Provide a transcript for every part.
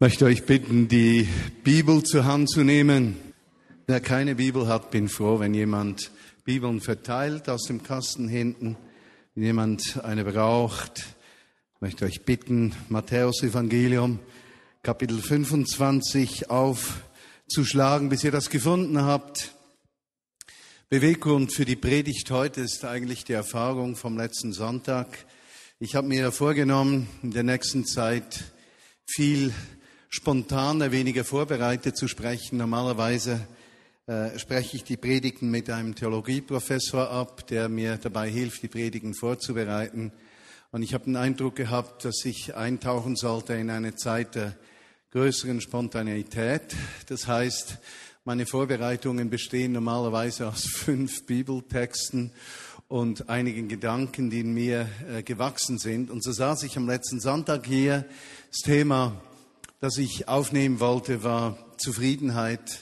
möchte euch bitten, die Bibel zur Hand zu nehmen. Wer keine Bibel hat, bin froh, wenn jemand Bibeln verteilt aus dem Kasten hinten. Wenn jemand eine braucht, möchte euch bitten, Matthäus Evangelium, Kapitel 25 aufzuschlagen, bis ihr das gefunden habt. Beweggrund für die Predigt heute ist eigentlich die Erfahrung vom letzten Sonntag. Ich habe mir vorgenommen, in der nächsten Zeit viel spontaner, weniger vorbereitet zu sprechen. Normalerweise äh, spreche ich die Predigten mit einem Theologieprofessor ab, der mir dabei hilft, die Predigten vorzubereiten. Und ich habe den Eindruck gehabt, dass ich eintauchen sollte in eine Zeit der größeren Spontaneität. Das heißt, meine Vorbereitungen bestehen normalerweise aus fünf Bibeltexten und einigen Gedanken, die in mir äh, gewachsen sind. Und so saß ich am letzten Sonntag hier. Das Thema das ich aufnehmen wollte, war Zufriedenheit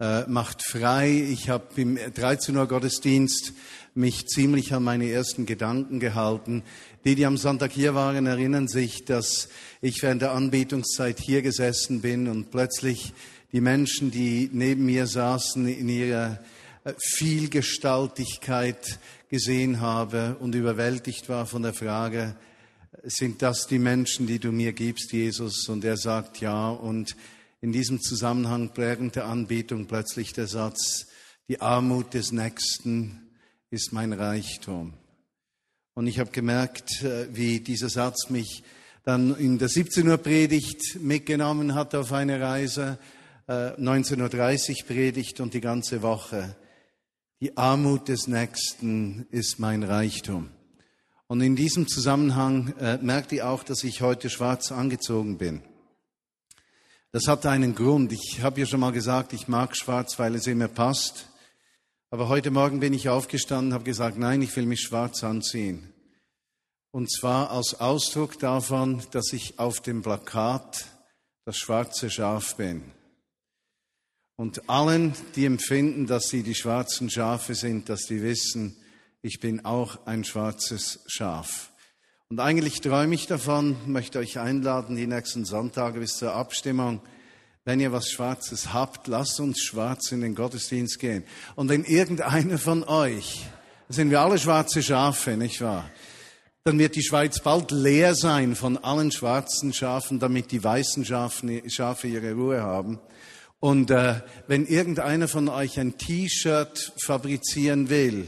äh, macht frei. Ich habe im 13 Uhr Gottesdienst mich ziemlich an meine ersten Gedanken gehalten. Die, die am Sonntag hier waren, erinnern sich, dass ich während der Anbetungszeit hier gesessen bin und plötzlich die Menschen, die neben mir saßen, in ihrer äh, Vielgestaltigkeit gesehen habe und überwältigt war von der Frage, sind das die Menschen, die du mir gibst, Jesus? Und er sagt ja. Und in diesem Zusammenhang während der Anbetung plötzlich der Satz, die Armut des Nächsten ist mein Reichtum. Und ich habe gemerkt, äh, wie dieser Satz mich dann in der 17 Uhr Predigt mitgenommen hat auf eine Reise, 19.30 äh, Uhr Predigt und die ganze Woche. Die Armut des Nächsten ist mein Reichtum. Und in diesem Zusammenhang äh, merkt ihr auch, dass ich heute schwarz angezogen bin. Das hat einen Grund. Ich habe ja schon mal gesagt, ich mag schwarz, weil es immer passt. Aber heute Morgen bin ich aufgestanden habe gesagt, nein, ich will mich schwarz anziehen. Und zwar als Ausdruck davon, dass ich auf dem Plakat das schwarze Schaf bin. Und allen, die empfinden, dass sie die schwarzen Schafe sind, dass die wissen, ich bin auch ein schwarzes Schaf. Und eigentlich träume ich davon, möchte euch einladen, die nächsten Sonntage bis zur Abstimmung, wenn ihr was Schwarzes habt, lasst uns schwarz in den Gottesdienst gehen. Und wenn irgendeiner von euch, sind wir alle schwarze Schafe, nicht wahr? Dann wird die Schweiz bald leer sein von allen schwarzen Schafen, damit die weißen Schafe ihre Ruhe haben. Und äh, wenn irgendeiner von euch ein T-Shirt fabrizieren will,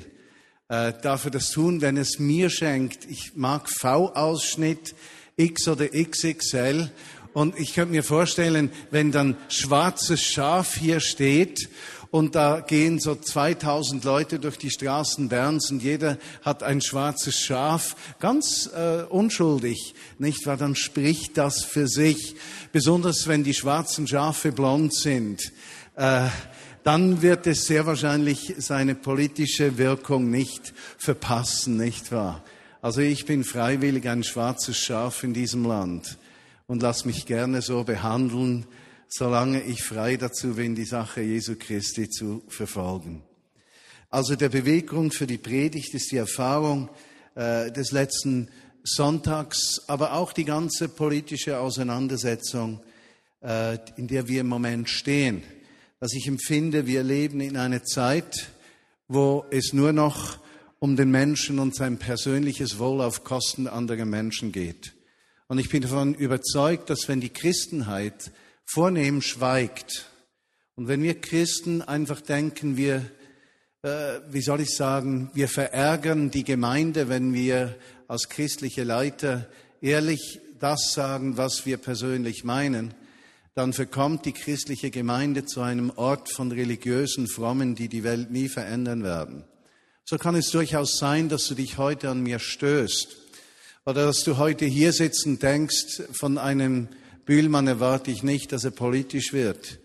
äh, darf er das tun, wenn es mir schenkt. Ich mag V-Ausschnitt, X oder XXL. Und ich könnte mir vorstellen, wenn dann schwarzes Schaf hier steht und da gehen so 2000 Leute durch die Straßen Berns und jeder hat ein schwarzes Schaf, ganz äh, unschuldig, nicht wahr? Dann spricht das für sich, besonders wenn die schwarzen Schafe blond sind. Äh, dann wird es sehr wahrscheinlich seine politische Wirkung nicht verpassen, nicht wahr? Also ich bin freiwillig ein schwarzes Schaf in diesem Land und lass mich gerne so behandeln, solange ich frei dazu bin, die Sache Jesu Christi zu verfolgen. Also der Beweggrund für die Predigt ist die Erfahrung äh, des letzten Sonntags, aber auch die ganze politische Auseinandersetzung, äh, in der wir im Moment stehen dass ich empfinde, wir leben in einer Zeit, wo es nur noch um den Menschen und sein persönliches Wohl auf Kosten anderer Menschen geht. Und ich bin davon überzeugt, dass wenn die Christenheit vornehm schweigt und wenn wir Christen einfach denken, wir, äh, wie soll ich sagen, wir verärgern die Gemeinde, wenn wir als christliche Leiter ehrlich das sagen, was wir persönlich meinen, dann verkommt die christliche Gemeinde zu einem Ort von religiösen Frommen, die die Welt nie verändern werden. So kann es durchaus sein, dass du dich heute an mir stößt oder dass du heute hier sitzt und denkst, von einem Bühlmann erwarte ich nicht, dass er politisch wird.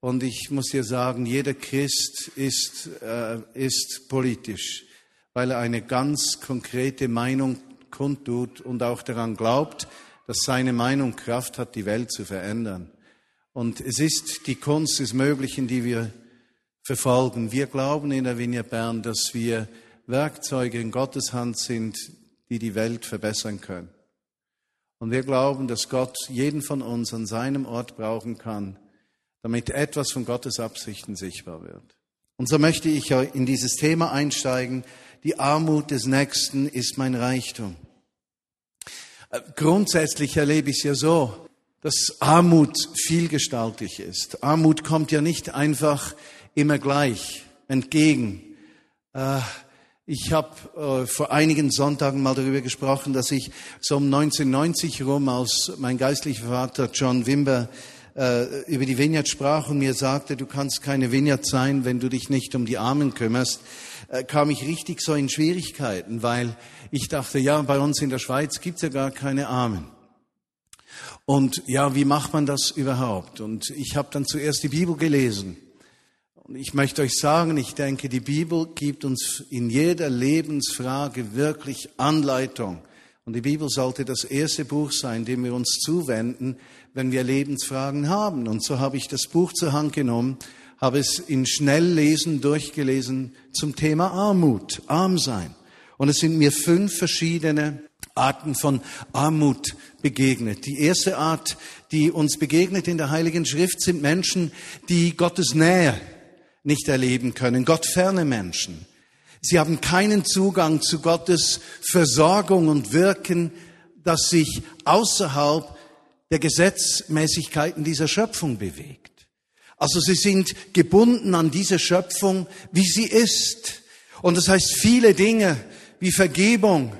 Und ich muss dir sagen, jeder Christ ist, äh, ist politisch, weil er eine ganz konkrete Meinung kundtut und auch daran glaubt, dass seine Meinung Kraft hat, die Welt zu verändern. Und es ist die Kunst des Möglichen, die wir verfolgen. Wir glauben in der Vinia Bern, dass wir Werkzeuge in Gottes Hand sind, die die Welt verbessern können. Und wir glauben, dass Gott jeden von uns an seinem Ort brauchen kann, damit etwas von Gottes Absichten sichtbar wird. Und so möchte ich in dieses Thema einsteigen. Die Armut des Nächsten ist mein Reichtum. Äh, grundsätzlich erlebe ich es ja so, dass Armut vielgestaltig ist. Armut kommt ja nicht einfach immer gleich entgegen. Äh, ich habe äh, vor einigen Sonntagen mal darüber gesprochen, dass ich so um 1990 rum, als mein geistlicher Vater John Wimber äh, über die Vineyard sprach und mir sagte, du kannst keine Vineyard sein, wenn du dich nicht um die Armen kümmerst, kam ich richtig so in Schwierigkeiten, weil ich dachte, ja, bei uns in der Schweiz gibt's ja gar keine Armen. Und ja, wie macht man das überhaupt? Und ich habe dann zuerst die Bibel gelesen und ich möchte euch sagen, ich denke, die Bibel gibt uns in jeder Lebensfrage wirklich Anleitung. Und die Bibel sollte das erste Buch sein, dem wir uns zuwenden, wenn wir Lebensfragen haben. Und so habe ich das Buch zur Hand genommen, habe es in Schnelllesen durchgelesen zum Thema Armut, arm sein. Und es sind mir fünf verschiedene Arten von Armut begegnet. Die erste Art, die uns begegnet in der Heiligen Schrift, sind Menschen, die Gottes Nähe nicht erleben können, gottferne Menschen. Sie haben keinen Zugang zu Gottes Versorgung und Wirken, das sich außerhalb der Gesetzmäßigkeiten dieser Schöpfung bewegt. Also sie sind gebunden an diese Schöpfung, wie sie ist. Und das heißt, viele Dinge wie Vergebung,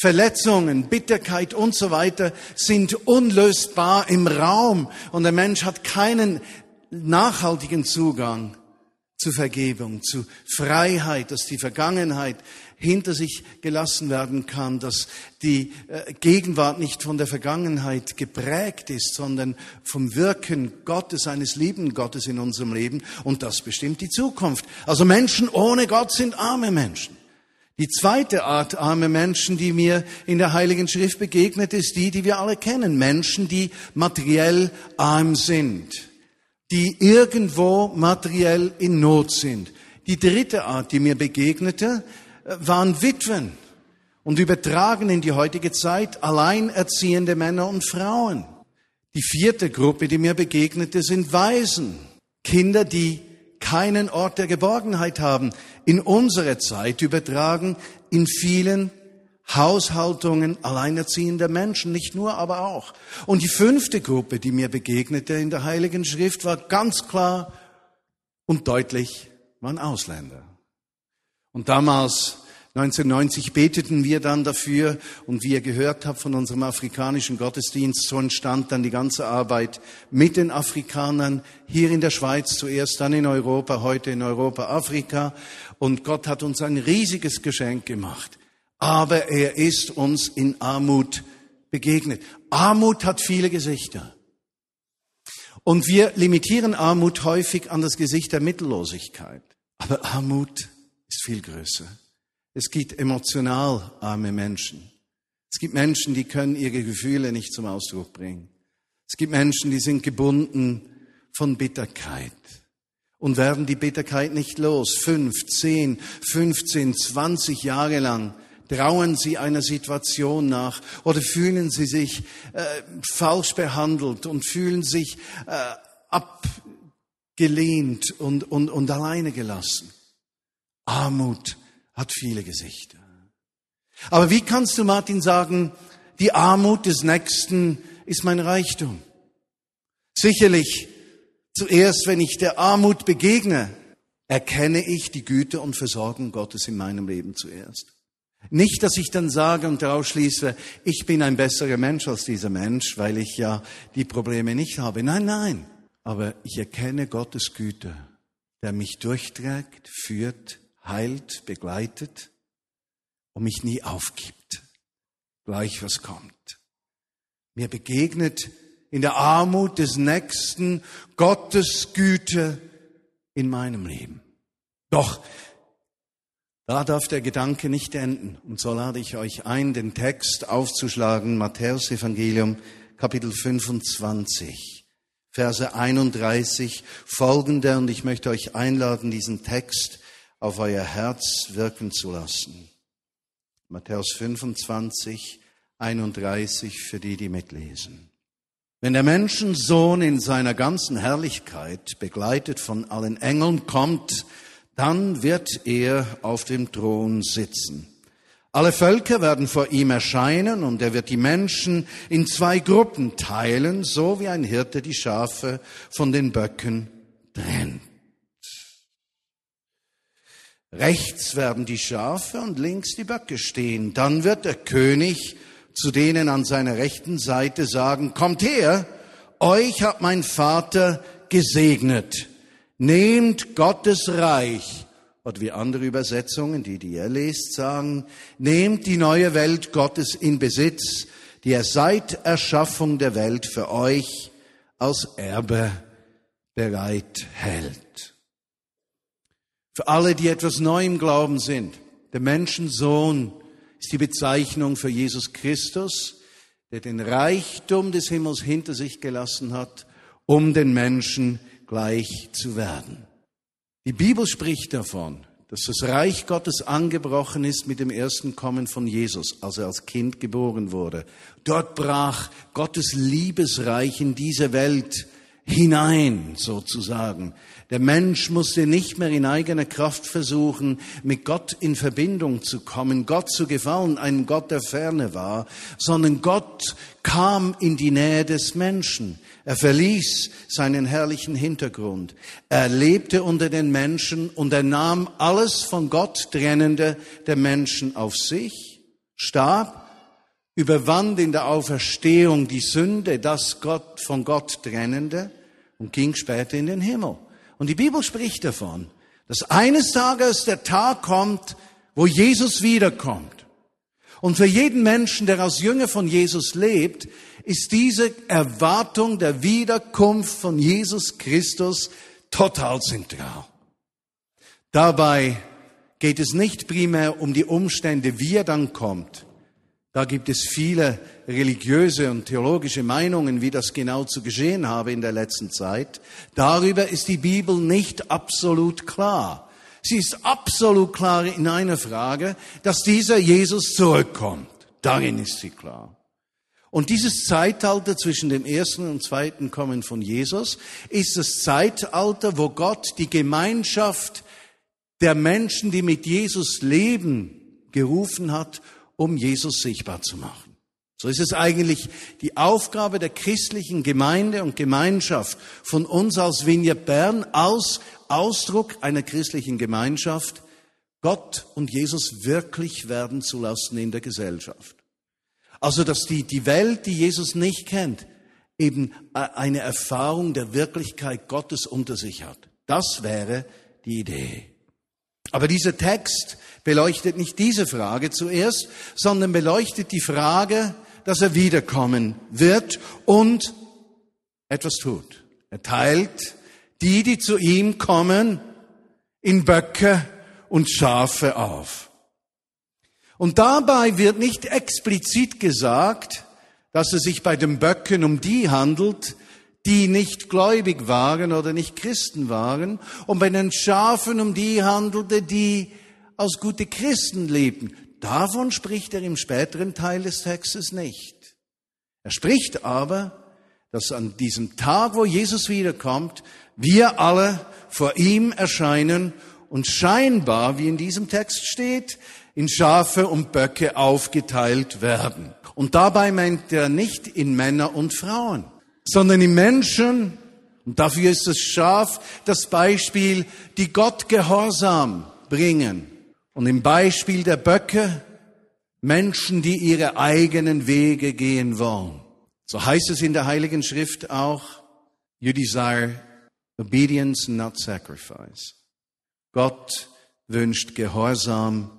Verletzungen, Bitterkeit und so weiter sind unlösbar im Raum und der Mensch hat keinen nachhaltigen Zugang zu Vergebung, zu Freiheit, dass die Vergangenheit hinter sich gelassen werden kann, dass die äh, Gegenwart nicht von der Vergangenheit geprägt ist, sondern vom Wirken Gottes, eines lieben Gottes in unserem Leben. Und das bestimmt die Zukunft. Also Menschen ohne Gott sind arme Menschen. Die zweite Art arme Menschen, die mir in der Heiligen Schrift begegnet, ist die, die wir alle kennen. Menschen, die materiell arm sind die irgendwo materiell in Not sind. Die dritte Art, die mir begegnete, äh, waren Witwen und übertragen in die heutige Zeit alleinerziehende Männer und Frauen. Die vierte Gruppe, die mir begegnete, sind Waisen, Kinder, die keinen Ort der Geborgenheit haben. In unsere Zeit übertragen in vielen Haushaltungen alleinerziehender Menschen, nicht nur, aber auch. Und die fünfte Gruppe, die mir begegnete in der Heiligen Schrift, war ganz klar und deutlich, waren Ausländer. Und damals, 1990, beteten wir dann dafür und wie ihr gehört habt von unserem afrikanischen Gottesdienst, so entstand dann die ganze Arbeit mit den Afrikanern hier in der Schweiz zuerst, dann in Europa, heute in Europa, Afrika. Und Gott hat uns ein riesiges Geschenk gemacht aber er ist uns in Armut begegnet. Armut hat viele Gesichter. Und wir limitieren Armut häufig an das Gesicht der Mittellosigkeit. Aber Armut ist viel größer. Es gibt emotional arme Menschen. Es gibt Menschen, die können ihre Gefühle nicht zum Ausdruck bringen. Es gibt Menschen, die sind gebunden von Bitterkeit und werden die Bitterkeit nicht los. Fünf, zehn, 15, 20 Jahre lang Trauen Sie einer Situation nach oder fühlen Sie sich äh, falsch behandelt und fühlen sich äh, abgelehnt und, und, und alleine gelassen. Armut hat viele Gesichter. Aber wie kannst du, Martin, sagen, die Armut des Nächsten ist mein Reichtum? Sicherlich, zuerst, wenn ich der Armut begegne, erkenne ich die Güte und Versorgung Gottes in meinem Leben zuerst. Nicht, dass ich dann sage und daraus schließe, ich bin ein besserer Mensch als dieser Mensch, weil ich ja die Probleme nicht habe. Nein, nein. Aber ich erkenne Gottes Güte, der mich durchträgt, führt, heilt, begleitet und mich nie aufgibt. Gleich was kommt. Mir begegnet in der Armut des Nächsten Gottes Güte in meinem Leben. Doch da darf der Gedanke nicht enden. Und so lade ich euch ein, den Text aufzuschlagen, Matthäus Evangelium, Kapitel 25, Verse 31 folgende. Und ich möchte euch einladen, diesen Text auf euer Herz wirken zu lassen. Matthäus 25, 31 für die, die mitlesen. Wenn der Menschensohn in seiner ganzen Herrlichkeit, begleitet von allen Engeln, kommt, dann wird er auf dem Thron sitzen. Alle Völker werden vor ihm erscheinen und er wird die Menschen in zwei Gruppen teilen, so wie ein Hirte die Schafe von den Böcken trennt. Rechts werden die Schafe und links die Böcke stehen. Dann wird der König zu denen an seiner rechten Seite sagen, kommt her, euch hat mein Vater gesegnet. Nehmt Gottes Reich oder wie andere Übersetzungen, die, die ihr lest, sagen, nehmt die neue Welt Gottes in Besitz, die er seit Erschaffung der Welt für euch als Erbe bereit hält. Für alle, die etwas neu im Glauben sind, der Menschensohn ist die Bezeichnung für Jesus Christus, der den Reichtum des Himmels hinter sich gelassen hat, um den Menschen gleich zu werden. Die Bibel spricht davon, dass das Reich Gottes angebrochen ist mit dem ersten Kommen von Jesus, als er als Kind geboren wurde. Dort brach Gottes Liebesreich in diese Welt hinein, sozusagen. Der Mensch musste nicht mehr in eigener Kraft versuchen, mit Gott in Verbindung zu kommen, Gott zu gefallen, einem Gott, der ferne war, sondern Gott kam in die Nähe des Menschen. Er verließ seinen herrlichen Hintergrund. Er lebte unter den Menschen und er nahm alles von Gott trennende der Menschen auf sich, starb, überwand in der Auferstehung die Sünde, das Gott von Gott trennende und ging später in den Himmel. Und die Bibel spricht davon, dass eines Tages der Tag kommt, wo Jesus wiederkommt. Und für jeden Menschen, der als Jünger von Jesus lebt, ist diese Erwartung der Wiederkunft von Jesus Christus total zentral. Dabei geht es nicht primär um die Umstände, wie er dann kommt. Da gibt es viele religiöse und theologische Meinungen, wie das genau zu geschehen habe in der letzten Zeit. Darüber ist die Bibel nicht absolut klar. Sie ist absolut klar in einer Frage, dass dieser Jesus zurückkommt. Darin ist sie klar. Und dieses Zeitalter zwischen dem ersten und zweiten Kommen von Jesus ist das Zeitalter, wo Gott die Gemeinschaft der Menschen, die mit Jesus leben, gerufen hat, um Jesus sichtbar zu machen. So ist es eigentlich die Aufgabe der christlichen Gemeinde und Gemeinschaft von uns als Vineyard Bern als Ausdruck einer christlichen Gemeinschaft, Gott und Jesus wirklich werden zu lassen in der Gesellschaft. Also, dass die, die Welt, die Jesus nicht kennt, eben eine Erfahrung der Wirklichkeit Gottes unter sich hat. Das wäre die Idee. Aber dieser Text beleuchtet nicht diese Frage zuerst, sondern beleuchtet die Frage, dass er wiederkommen wird und etwas tut. Er teilt die, die zu ihm kommen, in Böcke und Schafe auf. Und dabei wird nicht explizit gesagt, dass es sich bei den Böcken um die handelt, die nicht gläubig waren oder nicht Christen waren, und bei den Schafen um die handelte, die als gute Christen lebten. Davon spricht er im späteren Teil des Textes nicht. Er spricht aber, dass an diesem Tag, wo Jesus wiederkommt, wir alle vor ihm erscheinen und scheinbar, wie in diesem Text steht, in Schafe und Böcke aufgeteilt werden. Und dabei meint er nicht in Männer und Frauen, sondern in Menschen, und dafür ist das Schaf das Beispiel, die Gott Gehorsam bringen. Und im Beispiel der Böcke Menschen, die ihre eigenen Wege gehen wollen. So heißt es in der Heiligen Schrift auch, you desire obedience, not sacrifice. Gott wünscht Gehorsam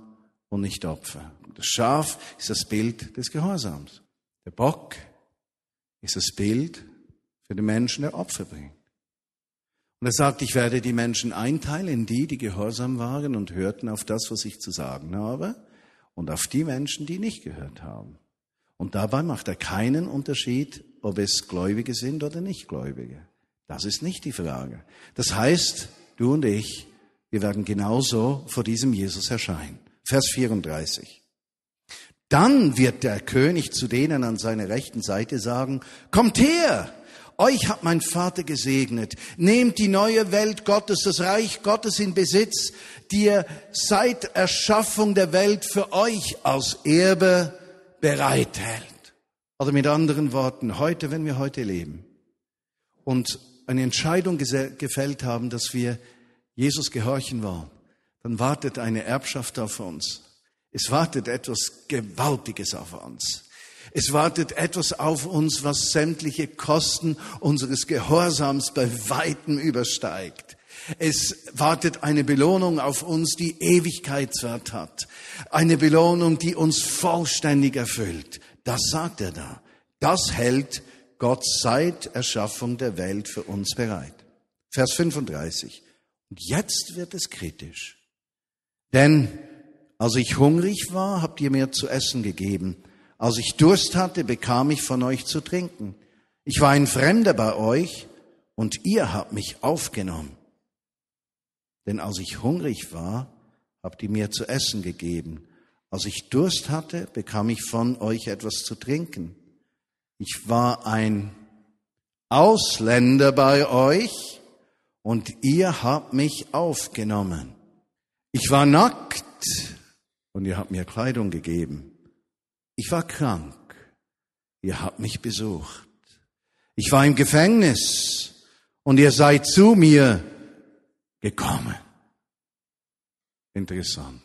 und nicht Opfer. Das Schaf ist das Bild des Gehorsams. Der Bock ist das Bild für den Menschen, der Opfer bringt. Und er sagt, ich werde die Menschen einteilen in die, die gehorsam waren und hörten auf das, was ich zu sagen habe, und auf die Menschen, die nicht gehört haben. Und dabei macht er keinen Unterschied, ob es Gläubige sind oder Nichtgläubige. Das ist nicht die Frage. Das heißt, du und ich, wir werden genauso vor diesem Jesus erscheinen. Vers 34. Dann wird der König zu denen an seiner rechten Seite sagen, kommt her, euch hat mein Vater gesegnet. Nehmt die neue Welt Gottes, das Reich Gottes in Besitz, die er seit Erschaffung der Welt für euch als Erbe bereithält. Oder mit anderen Worten, heute, wenn wir heute leben und eine Entscheidung gefällt haben, dass wir Jesus gehorchen wollen, dann wartet eine Erbschaft auf uns. Es wartet etwas Gewaltiges auf uns. Es wartet etwas auf uns, was sämtliche Kosten unseres Gehorsams bei weitem übersteigt. Es wartet eine Belohnung auf uns, die Ewigkeitswert hat. Eine Belohnung, die uns vollständig erfüllt. Das sagt er da. Das hält Gott seit Erschaffung der Welt für uns bereit. Vers 35. Und jetzt wird es kritisch. Denn als ich hungrig war, habt ihr mir zu essen gegeben. Als ich Durst hatte, bekam ich von euch zu trinken. Ich war ein Fremder bei euch und ihr habt mich aufgenommen. Denn als ich hungrig war, habt ihr mir zu essen gegeben. Als ich Durst hatte, bekam ich von euch etwas zu trinken. Ich war ein Ausländer bei euch und ihr habt mich aufgenommen. Ich war nackt und ihr habt mir Kleidung gegeben. Ich war krank, ihr habt mich besucht. Ich war im Gefängnis und ihr seid zu mir gekommen. Interessant.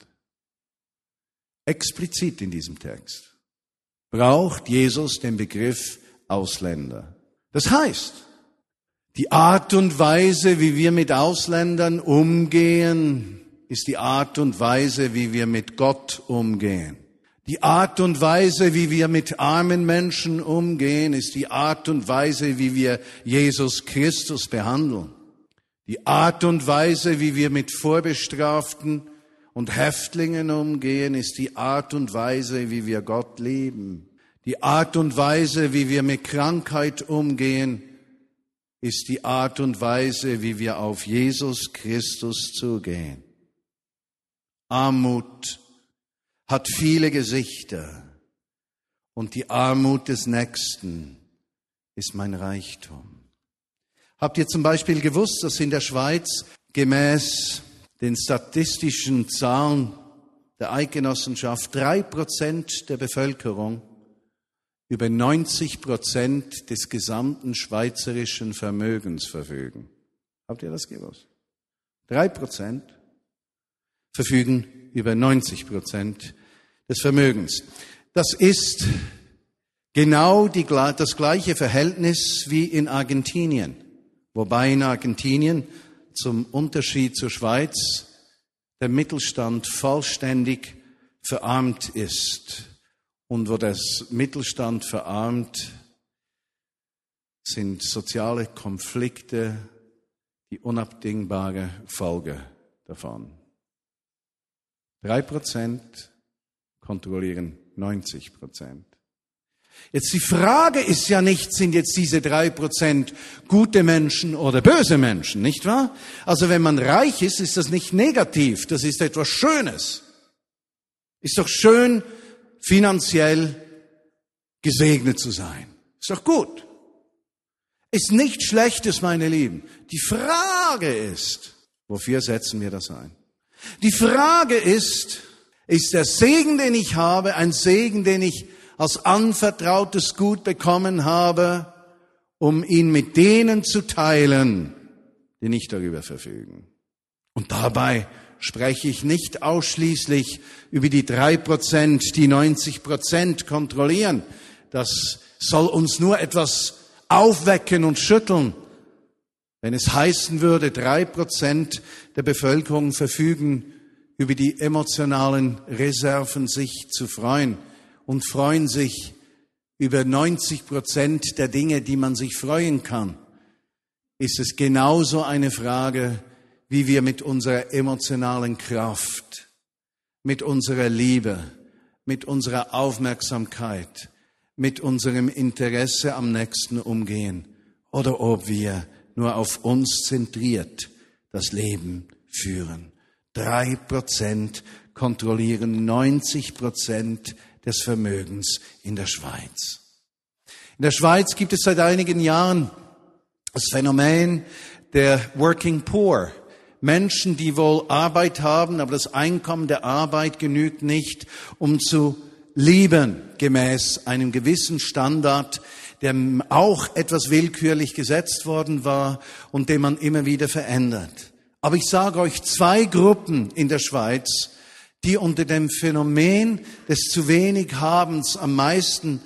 Explizit in diesem Text braucht Jesus den Begriff Ausländer. Das heißt, die Art und Weise, wie wir mit Ausländern umgehen, ist die Art und Weise, wie wir mit Gott umgehen. Die Art und Weise, wie wir mit armen Menschen umgehen, ist die Art und Weise, wie wir Jesus Christus behandeln. Die Art und Weise, wie wir mit Vorbestraften und Häftlingen umgehen, ist die Art und Weise, wie wir Gott lieben. Die Art und Weise, wie wir mit Krankheit umgehen, ist die Art und Weise, wie wir auf Jesus Christus zugehen. Armut hat viele Gesichter und die Armut des Nächsten ist mein Reichtum. Habt ihr zum Beispiel gewusst, dass in der Schweiz gemäß den statistischen Zahlen der Eidgenossenschaft drei Prozent der Bevölkerung über 90 Prozent des gesamten schweizerischen Vermögens verfügen? Habt ihr das gewusst? Drei Prozent verfügen über 90 Prozent des Vermögens. Das ist genau die, das gleiche Verhältnis wie in Argentinien, wobei in Argentinien zum Unterschied zur Schweiz der Mittelstand vollständig verarmt ist. Und wo das Mittelstand verarmt, sind soziale Konflikte die unabdingbare Folge davon. Drei Prozent kontrollieren 90 Prozent. Jetzt die Frage ist ja nicht, sind jetzt diese drei Prozent gute Menschen oder böse Menschen, nicht wahr? Also wenn man reich ist, ist das nicht negativ, das ist etwas Schönes. Ist doch schön, finanziell gesegnet zu sein. Ist doch gut. Ist nicht Schlechtes, meine Lieben. Die Frage ist, wofür setzen wir das ein? Die Frage ist, ist der Segen, den ich habe, ein Segen, den ich als anvertrautes Gut bekommen habe, um ihn mit denen zu teilen, die nicht darüber verfügen. Und dabei spreche ich nicht ausschließlich über die drei Prozent, die 90 Prozent kontrollieren. Das soll uns nur etwas aufwecken und schütteln. Wenn es heißen würde, drei Prozent der Bevölkerung verfügen über die emotionalen Reserven, sich zu freuen und freuen sich über 90 Prozent der Dinge, die man sich freuen kann, ist es genauso eine Frage, wie wir mit unserer emotionalen Kraft, mit unserer Liebe, mit unserer Aufmerksamkeit, mit unserem Interesse am Nächsten umgehen oder ob wir nur auf uns zentriert das Leben führen. Drei Prozent kontrollieren 90 Prozent des Vermögens in der Schweiz. In der Schweiz gibt es seit einigen Jahren das Phänomen der Working Poor. Menschen, die wohl Arbeit haben, aber das Einkommen der Arbeit genügt nicht, um zu leben gemäß einem gewissen Standard, der auch etwas willkürlich gesetzt worden war und den man immer wieder verändert. Aber ich sage euch zwei Gruppen in der Schweiz, die unter dem Phänomen des zu wenig Habens am meisten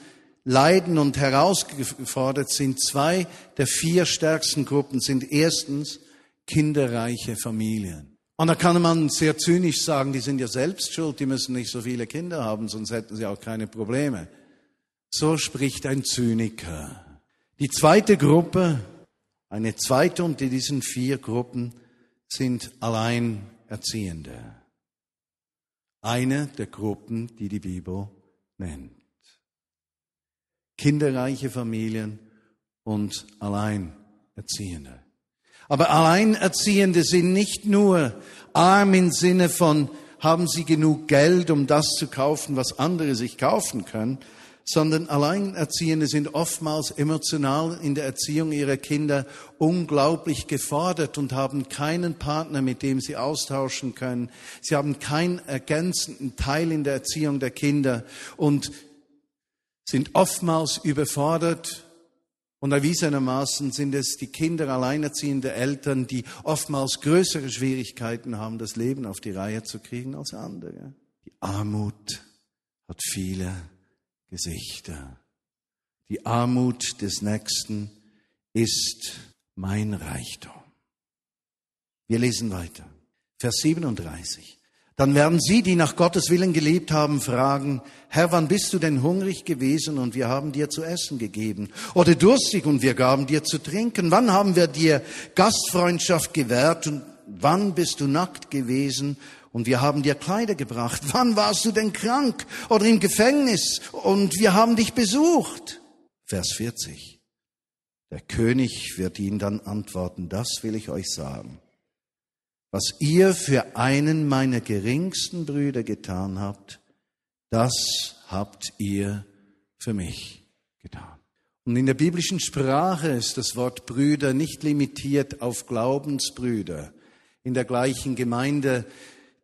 leiden und herausgefordert sind. Zwei der vier stärksten Gruppen sind erstens kinderreiche Familien. Und da kann man sehr zynisch sagen, die sind ja selbst schuld, die müssen nicht so viele Kinder haben, sonst hätten sie auch keine Probleme. So spricht ein Zyniker. Die zweite Gruppe, eine zweite unter diesen vier Gruppen, sind Alleinerziehende. Eine der Gruppen, die die Bibel nennt. Kinderreiche Familien und Alleinerziehende. Aber Alleinerziehende sind nicht nur arm im Sinne von, haben sie genug Geld, um das zu kaufen, was andere sich kaufen können, sondern Alleinerziehende sind oftmals emotional in der Erziehung ihrer Kinder unglaublich gefordert und haben keinen Partner, mit dem sie austauschen können. Sie haben keinen ergänzenden Teil in der Erziehung der Kinder und sind oftmals überfordert und erwiesenermaßen sind es die Kinder alleinerziehende Eltern, die oftmals größere Schwierigkeiten haben, das Leben auf die Reihe zu kriegen als andere. Die Armut hat viele Gesichter. Die Armut des Nächsten ist mein Reichtum. Wir lesen weiter. Vers 37. Dann werden sie, die nach Gottes Willen gelebt haben, fragen, Herr, wann bist du denn hungrig gewesen und wir haben dir zu essen gegeben? Oder durstig und wir gaben dir zu trinken? Wann haben wir dir Gastfreundschaft gewährt und wann bist du nackt gewesen und wir haben dir Kleider gebracht. Wann warst du denn krank oder im Gefängnis und wir haben dich besucht? Vers 40. Der König wird ihnen dann antworten, das will ich euch sagen. Was ihr für einen meiner geringsten Brüder getan habt, das habt ihr für mich getan. Und in der biblischen Sprache ist das Wort Brüder nicht limitiert auf Glaubensbrüder in der gleichen Gemeinde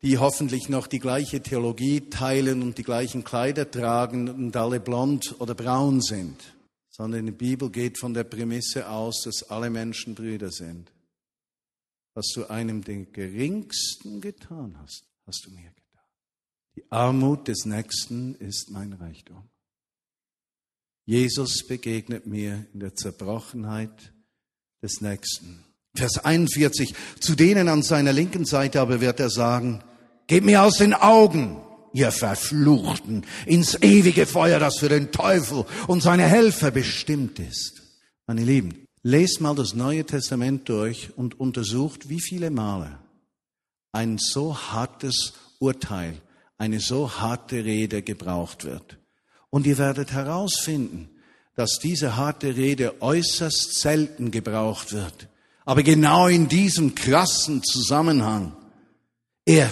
die hoffentlich noch die gleiche Theologie teilen und die gleichen Kleider tragen und alle blond oder braun sind, sondern die Bibel geht von der Prämisse aus, dass alle Menschen Brüder sind. Was du einem den geringsten getan hast, hast du mir getan. Die Armut des Nächsten ist mein Reichtum. Jesus begegnet mir in der Zerbrochenheit des Nächsten. Vers 41, zu denen an seiner linken Seite aber wird er sagen, Geht mir aus den Augen, ihr Verfluchten, ins ewige Feuer, das für den Teufel und seine Helfer bestimmt ist. Meine Lieben, lest mal das Neue Testament durch und untersucht, wie viele Male ein so hartes Urteil, eine so harte Rede gebraucht wird. Und ihr werdet herausfinden, dass diese harte Rede äußerst selten gebraucht wird. Aber genau in diesem krassen Zusammenhang. Er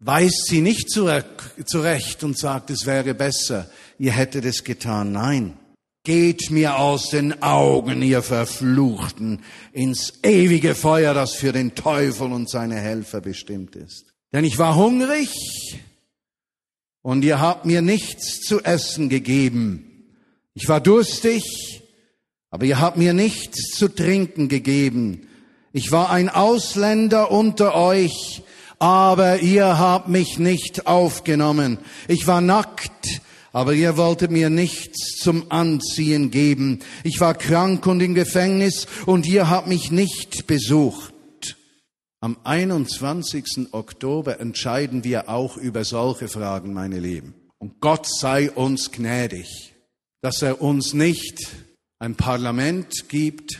weist sie nicht zurecht und sagt, es wäre besser, ihr hättet es getan. Nein, geht mir aus den Augen, ihr Verfluchten, ins ewige Feuer, das für den Teufel und seine Helfer bestimmt ist. Denn ich war hungrig und ihr habt mir nichts zu essen gegeben. Ich war durstig, aber ihr habt mir nichts zu trinken gegeben. Ich war ein Ausländer unter euch aber ihr habt mich nicht aufgenommen. Ich war nackt, aber ihr wolltet mir nichts zum Anziehen geben. Ich war krank und im Gefängnis und ihr habt mich nicht besucht. Am 21. Oktober entscheiden wir auch über solche Fragen, meine Lieben. Und Gott sei uns gnädig, dass er uns nicht ein Parlament gibt,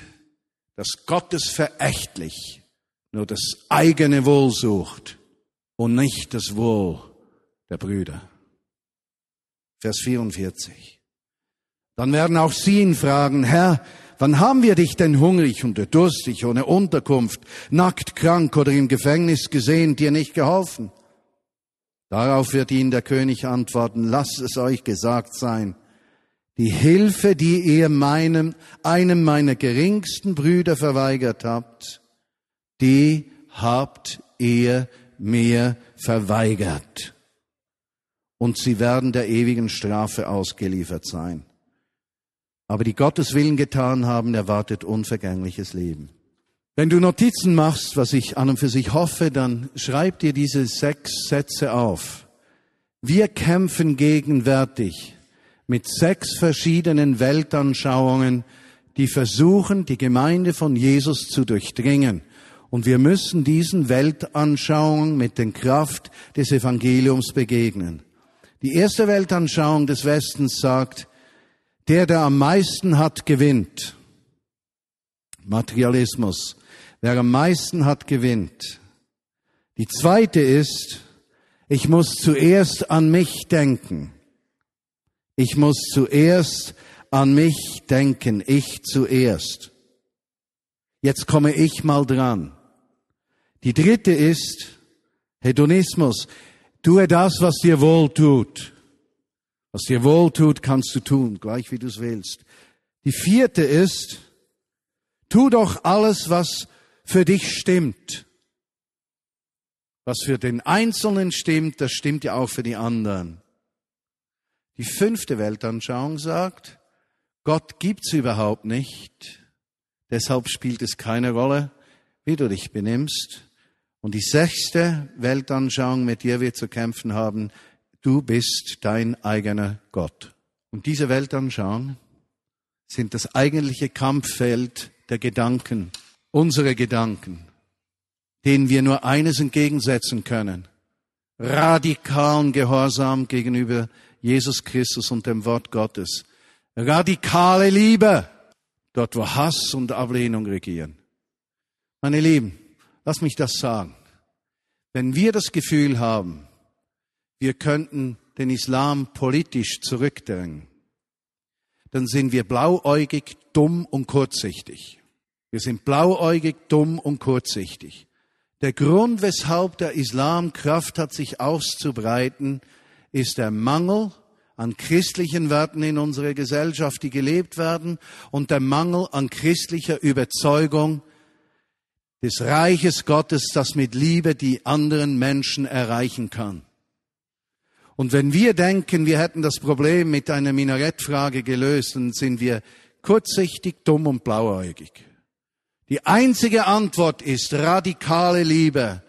das Gottes verächtlich nur das eigene Wohl sucht und nicht das Wohl der Brüder. Vers 44. Dann werden auch sie ihn fragen, Herr, wann haben wir dich denn hungrig und durstig, ohne Unterkunft, nackt, krank oder im Gefängnis gesehen, dir nicht geholfen? Darauf wird ihnen der König antworten, lasst es euch gesagt sein, die Hilfe, die ihr meinem, einem meiner geringsten Brüder verweigert habt, die habt ihr mir verweigert. Und sie werden der ewigen Strafe ausgeliefert sein. Aber die Gottes Willen getan haben, erwartet unvergängliches Leben. Wenn du Notizen machst, was ich an und für sich hoffe, dann schreib dir diese sechs Sätze auf. Wir kämpfen gegenwärtig mit sechs verschiedenen Weltanschauungen, die versuchen, die Gemeinde von Jesus zu durchdringen. Und wir müssen diesen Weltanschauungen mit der Kraft des Evangeliums begegnen. Die erste Weltanschauung des Westens sagt, der, der am meisten hat, gewinnt. Materialismus. Wer am meisten hat, gewinnt. Die zweite ist, ich muss zuerst an mich denken. Ich muss zuerst an mich denken, ich zuerst. Jetzt komme ich mal dran. Die dritte ist Hedonismus. Tue das, was dir wohl tut. Was dir wohl tut, kannst du tun, gleich wie du es willst. Die vierte ist, tu doch alles, was für dich stimmt. Was für den Einzelnen stimmt, das stimmt ja auch für die anderen. Die fünfte Weltanschauung sagt, Gott gibt's überhaupt nicht, deshalb spielt es keine Rolle, wie du dich benimmst. Und die sechste Weltanschauung, mit der wir zu kämpfen haben, du bist dein eigener Gott. Und diese Weltanschauung sind das eigentliche Kampffeld der Gedanken, unsere Gedanken, denen wir nur eines entgegensetzen können. Radikalen Gehorsam gegenüber Jesus Christus und dem Wort Gottes. Radikale Liebe, dort wo Hass und Ablehnung regieren. Meine Lieben, lass mich das sagen. Wenn wir das Gefühl haben, wir könnten den Islam politisch zurückdrängen, dann sind wir blauäugig, dumm und kurzsichtig. Wir sind blauäugig, dumm und kurzsichtig. Der Grund, weshalb der Islam Kraft hat, sich auszubreiten, ist der Mangel an christlichen Werten in unserer Gesellschaft, die gelebt werden, und der Mangel an christlicher Überzeugung des Reiches Gottes, das mit Liebe die anderen Menschen erreichen kann. Und wenn wir denken, wir hätten das Problem mit einer Minarettfrage gelöst, dann sind wir kurzsichtig, dumm und blauäugig. Die einzige Antwort ist radikale Liebe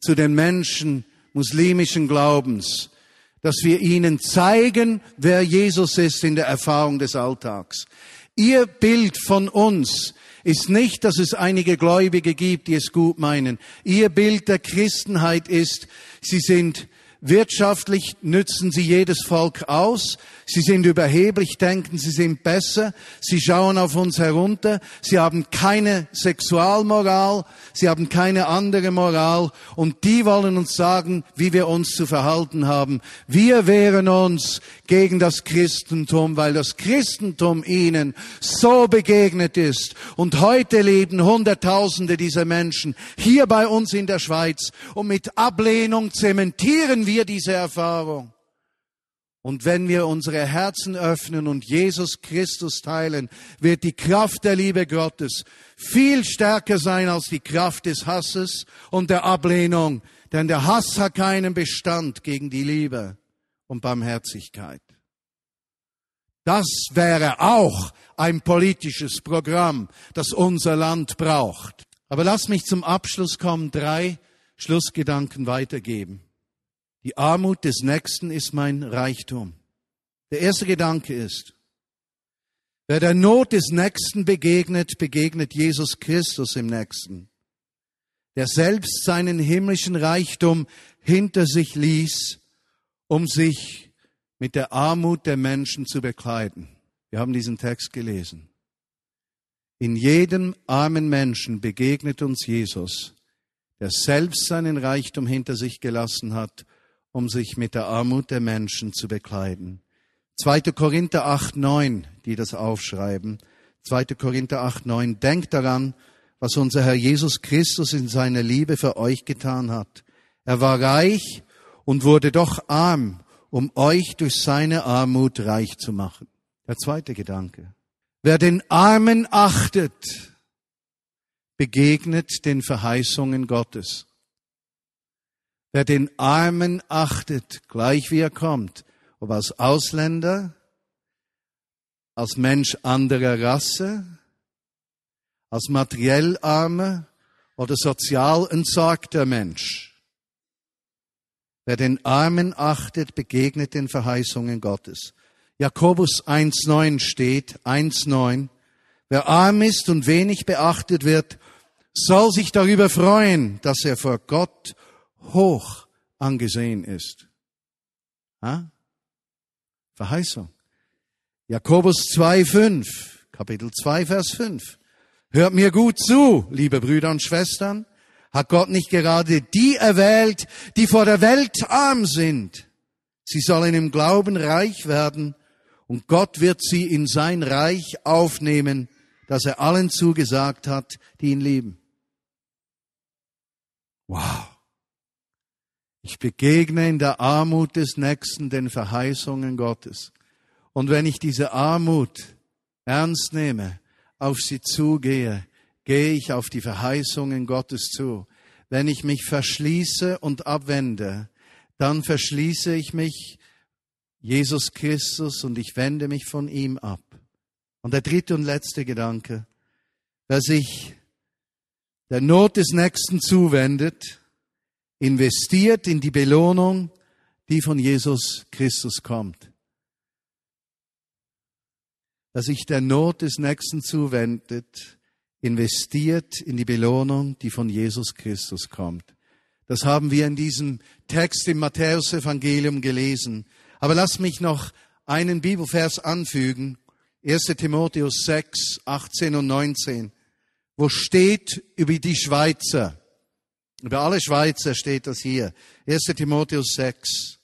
zu den Menschen muslimischen Glaubens, dass wir ihnen zeigen, wer Jesus ist in der Erfahrung des Alltags. Ihr Bild von uns ist nicht, dass es einige Gläubige gibt, die es gut meinen. Ihr Bild der Christenheit ist, sie sind Wirtschaftlich nützen sie jedes Volk aus. Sie sind überheblich, denken, sie sind besser. Sie schauen auf uns herunter. Sie haben keine Sexualmoral. Sie haben keine andere Moral. Und die wollen uns sagen, wie wir uns zu verhalten haben. Wir wehren uns gegen das Christentum, weil das Christentum ihnen so begegnet ist. Und heute leben Hunderttausende dieser Menschen hier bei uns in der Schweiz. Und mit Ablehnung zementieren wir diese Erfahrung. Und wenn wir unsere Herzen öffnen und Jesus Christus teilen, wird die Kraft der Liebe Gottes viel stärker sein als die Kraft des Hasses und der Ablehnung. Denn der Hass hat keinen Bestand gegen die Liebe und Barmherzigkeit. Das wäre auch ein politisches Programm, das unser Land braucht. Aber lass mich zum Abschluss kommen, drei Schlussgedanken weitergeben. Die Armut des Nächsten ist mein Reichtum. Der erste Gedanke ist, wer der Not des Nächsten begegnet, begegnet Jesus Christus im Nächsten, der selbst seinen himmlischen Reichtum hinter sich ließ, um sich mit der Armut der Menschen zu bekleiden. Wir haben diesen Text gelesen. In jedem armen Menschen begegnet uns Jesus, der selbst seinen Reichtum hinter sich gelassen hat, um sich mit der Armut der Menschen zu bekleiden. 2. Korinther 8, 9, die das aufschreiben. 2. Korinther 8, 9. Denkt daran, was unser Herr Jesus Christus in seiner Liebe für euch getan hat. Er war reich und wurde doch arm, um euch durch seine Armut reich zu machen. Der zweite Gedanke. Wer den Armen achtet, begegnet den Verheißungen Gottes. Wer den Armen achtet, gleich wie er kommt, ob als Ausländer, als Mensch anderer Rasse, als materiell armer oder sozial entsorgter Mensch. Wer den Armen achtet, begegnet den Verheißungen Gottes. Jakobus 1.9 steht, 1.9, wer arm ist und wenig beachtet wird, soll sich darüber freuen, dass er vor Gott hoch angesehen ist. Ha? Verheißung. Jakobus 2,5, Kapitel 2, Vers 5. Hört mir gut zu, liebe Brüder und Schwestern. Hat Gott nicht gerade die erwählt, die vor der Welt arm sind? Sie sollen im Glauben reich werden und Gott wird sie in sein Reich aufnehmen, das er allen zugesagt hat, die ihn lieben. Wow. Ich begegne in der Armut des Nächsten den Verheißungen Gottes. Und wenn ich diese Armut ernst nehme, auf sie zugehe, gehe ich auf die Verheißungen Gottes zu. Wenn ich mich verschließe und abwende, dann verschließe ich mich Jesus Christus und ich wende mich von ihm ab. Und der dritte und letzte Gedanke, wer sich der Not des Nächsten zuwendet, investiert in die Belohnung, die von Jesus Christus kommt. Wer sich der Not des Nächsten zuwendet, investiert in die Belohnung, die von Jesus Christus kommt. Das haben wir in diesem Text im Matthäusevangelium gelesen. Aber lass mich noch einen Bibelvers anfügen. 1. Timotheus 6, 18 und 19, wo steht über die Schweizer. Über alle Schweizer steht das hier. 1. Timotheus 6.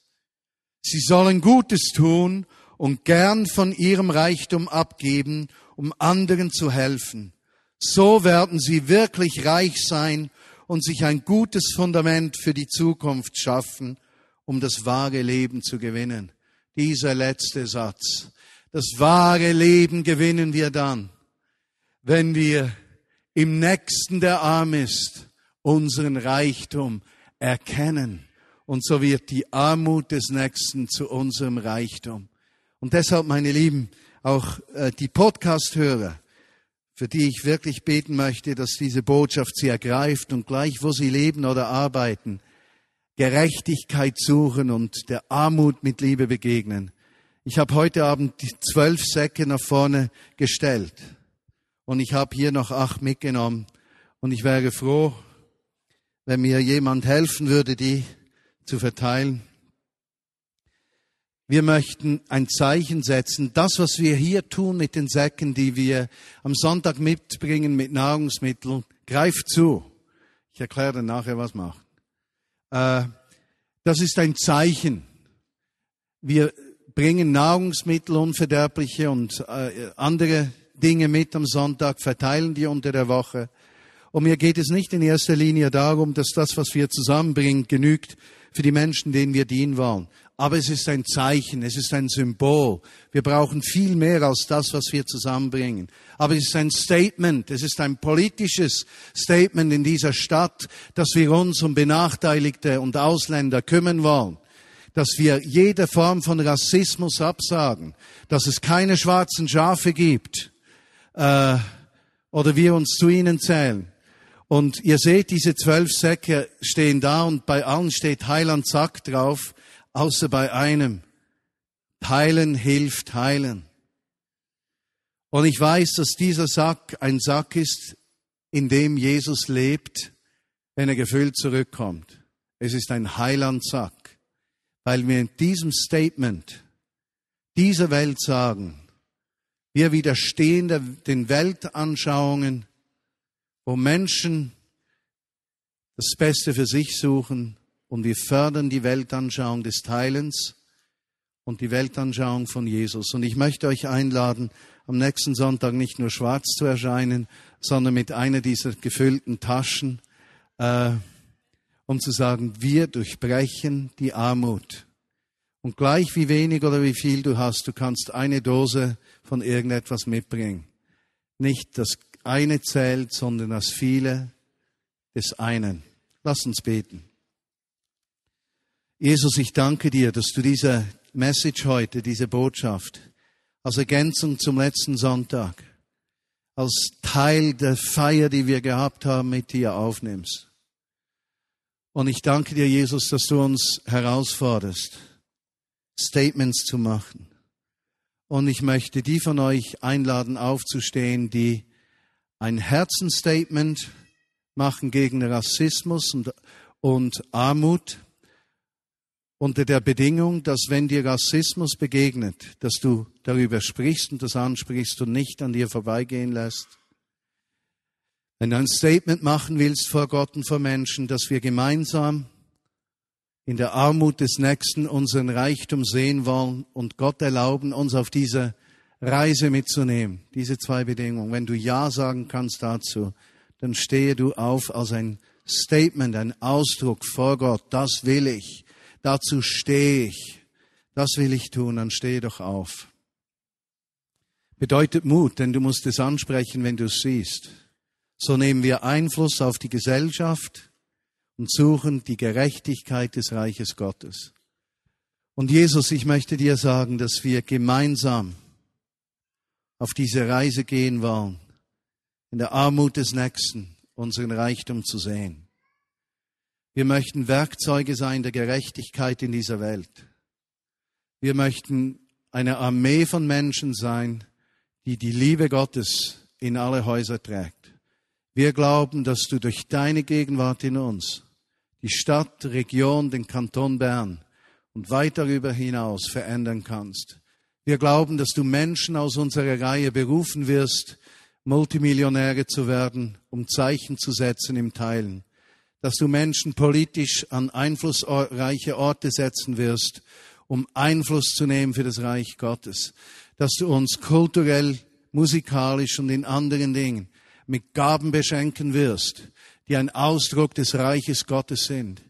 Sie sollen Gutes tun und gern von ihrem Reichtum abgeben, um anderen zu helfen. So werden sie wirklich reich sein und sich ein gutes Fundament für die Zukunft schaffen, um das wahre Leben zu gewinnen. Dieser letzte Satz. Das wahre Leben gewinnen wir dann, wenn wir im Nächsten, der arm ist, unseren Reichtum erkennen. Und so wird die Armut des Nächsten zu unserem Reichtum. Und deshalb, meine Lieben, auch äh, die Podcast-Hörer, für die ich wirklich beten möchte, dass diese Botschaft sie ergreift und gleich, wo sie leben oder arbeiten, Gerechtigkeit suchen und der Armut mit Liebe begegnen. Ich habe heute Abend die zwölf Säcke nach vorne gestellt und ich habe hier noch acht mitgenommen und ich wäre froh, wenn mir jemand helfen würde, die zu verteilen. Wir möchten ein Zeichen setzen. Das, was wir hier tun mit den Säcken, die wir am Sonntag mitbringen mit Nahrungsmitteln, greift zu. Ich erkläre dann nachher, was macht. Äh, das ist ein Zeichen. Wir bringen Nahrungsmittel, unverderbliche und äh, andere Dinge mit am Sonntag, verteilen die unter der Woche. Und mir geht es nicht in erster Linie darum, dass das, was wir zusammenbringen, genügt für die Menschen, denen wir dienen wollen. Aber es ist ein Zeichen, es ist ein Symbol. Wir brauchen viel mehr als das, was wir zusammenbringen. Aber es ist ein Statement, es ist ein politisches Statement in dieser Stadt, dass wir uns um Benachteiligte und Ausländer kümmern wollen dass wir jede Form von Rassismus absagen, dass es keine schwarzen Schafe gibt äh, oder wir uns zu ihnen zählen. Und ihr seht, diese zwölf Säcke stehen da und bei allen steht Heiland Sack drauf, außer bei einem. Teilen hilft heilen. Und ich weiß, dass dieser Sack ein Sack ist, in dem Jesus lebt, wenn er gefüllt zurückkommt. Es ist ein Heilandsack, weil wir in diesem Statement dieser Welt sagen, wir widerstehen den Weltanschauungen, wo Menschen das Beste für sich suchen und wir fördern die Weltanschauung des Teilens und die Weltanschauung von Jesus. Und ich möchte euch einladen, am nächsten Sonntag nicht nur schwarz zu erscheinen, sondern mit einer dieser gefüllten Taschen. Äh, um zu sagen, wir durchbrechen die Armut. Und gleich wie wenig oder wie viel du hast, du kannst eine Dose von irgendetwas mitbringen. Nicht das eine zählt, sondern das viele des einen. Lass uns beten. Jesus, ich danke dir, dass du diese Message heute, diese Botschaft, als Ergänzung zum letzten Sonntag, als Teil der Feier, die wir gehabt haben, mit dir aufnimmst. Und ich danke dir, Jesus, dass du uns herausforderst, Statements zu machen. Und ich möchte die von euch einladen, aufzustehen, die ein Herzensstatement machen gegen Rassismus und, und Armut unter der Bedingung, dass wenn dir Rassismus begegnet, dass du darüber sprichst und das ansprichst und nicht an dir vorbeigehen lässt. Wenn du ein Statement machen willst vor Gott und vor Menschen, dass wir gemeinsam in der Armut des Nächsten unseren Reichtum sehen wollen und Gott erlauben, uns auf diese Reise mitzunehmen. Diese zwei Bedingungen. Wenn du Ja sagen kannst dazu, dann stehe du auf als ein Statement, ein Ausdruck vor Gott. Das will ich. Dazu stehe ich. Das will ich tun. Dann stehe doch auf. Bedeutet Mut, denn du musst es ansprechen, wenn du es siehst. So nehmen wir Einfluss auf die Gesellschaft und suchen die Gerechtigkeit des Reiches Gottes. Und Jesus, ich möchte dir sagen, dass wir gemeinsam auf diese Reise gehen wollen, in der Armut des Nächsten unseren Reichtum zu sehen. Wir möchten Werkzeuge sein der Gerechtigkeit in dieser Welt. Wir möchten eine Armee von Menschen sein, die die Liebe Gottes in alle Häuser trägt. Wir glauben, dass du durch deine Gegenwart in uns die Stadt, Region, den Kanton Bern und weit darüber hinaus verändern kannst. Wir glauben, dass du Menschen aus unserer Reihe berufen wirst, Multimillionäre zu werden, um Zeichen zu setzen im Teilen. Dass du Menschen politisch an einflussreiche Orte setzen wirst, um Einfluss zu nehmen für das Reich Gottes. Dass du uns kulturell, musikalisch und in anderen Dingen mit Gaben beschenken wirst, die ein Ausdruck des Reiches Gottes sind.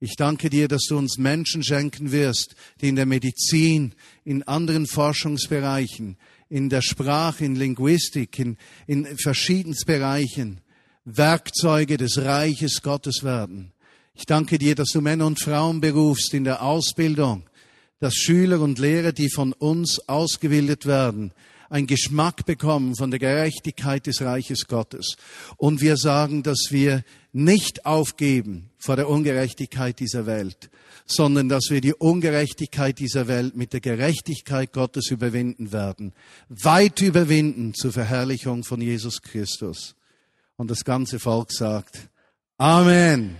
Ich danke dir, dass du uns Menschen schenken wirst, die in der Medizin, in anderen Forschungsbereichen, in der Sprache, in Linguistik, in, in verschiedensten Bereichen Werkzeuge des Reiches Gottes werden. Ich danke dir, dass du Männer und Frauen berufst in der Ausbildung, dass Schüler und Lehrer, die von uns ausgebildet werden, einen Geschmack bekommen von der Gerechtigkeit des Reiches Gottes. Und wir sagen, dass wir nicht aufgeben vor der Ungerechtigkeit dieser Welt, sondern dass wir die Ungerechtigkeit dieser Welt mit der Gerechtigkeit Gottes überwinden werden. Weit überwinden zur Verherrlichung von Jesus Christus. Und das ganze Volk sagt, Amen.